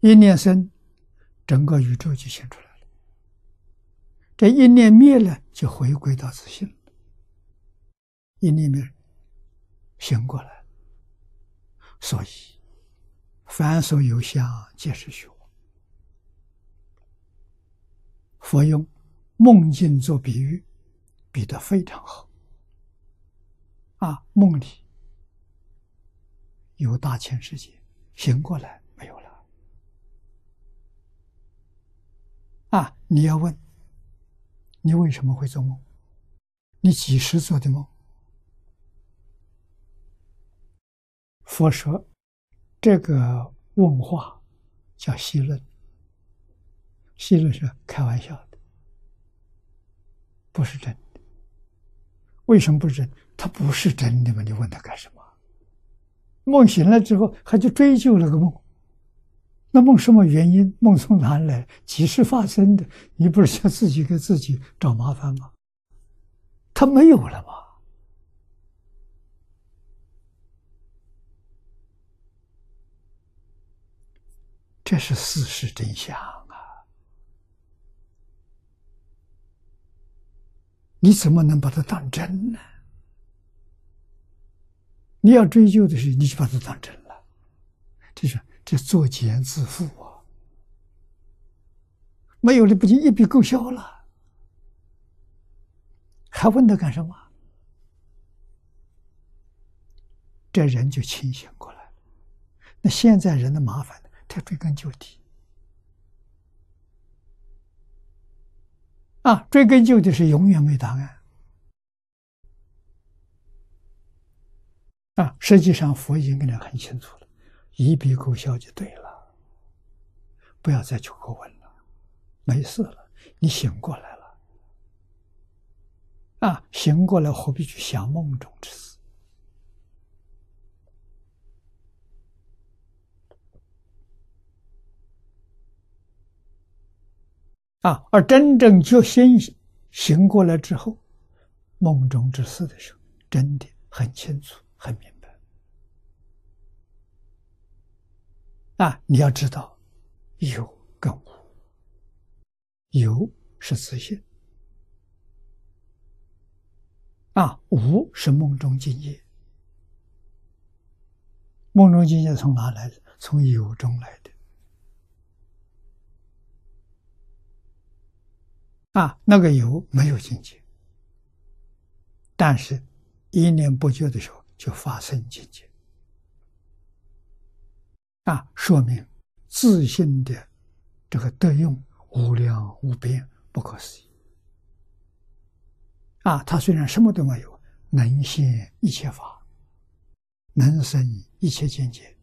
一念生，整个宇宙就现出来了。这一念灭了，就回归到自性。一念灭，醒过来。所以，凡所有相，皆是虚妄。佛用梦境做比喻，比得非常好。啊，梦里有大千世界，醒过来啊，你要问，你为什么会做梦？你几时做的梦？佛说，这个问话叫戏论，戏论是开玩笑的，不是真的。为什么不是真？他不是真的吗？你问他干什么？梦醒了之后，他就追究那个梦。那梦什么原因？梦从哪来？几时发生的？你不是想自己给自己找麻烦吗？他没有了吗？这是事实真相啊！你怎么能把它当真呢？你要追究的是，你就把它当真了，这是这作茧自缚啊！没有了，不就一笔勾销了？还问他干什么？这人就清醒过来了。那现在人的麻烦？他追根究底啊！追根究底是永远没答案。啊，实际上佛已经跟他很清楚了，一笔勾销就对了，不要再去过问了，没事了，你醒过来了，啊，醒过来何必去想梦中之事？啊，而真正觉醒醒过来之后，梦中之事的时候，真的很清楚。很明白啊！你要知道，有跟无，有是自信啊，无是梦中境界。梦中境界从哪来的？从有中来的啊！那个有没有境界？但是，一念不觉的时候。就发生境界啊，说明自信的这个德用无量无边，不可思议啊！他虽然什么都没有，能现一切法，能生一切境界，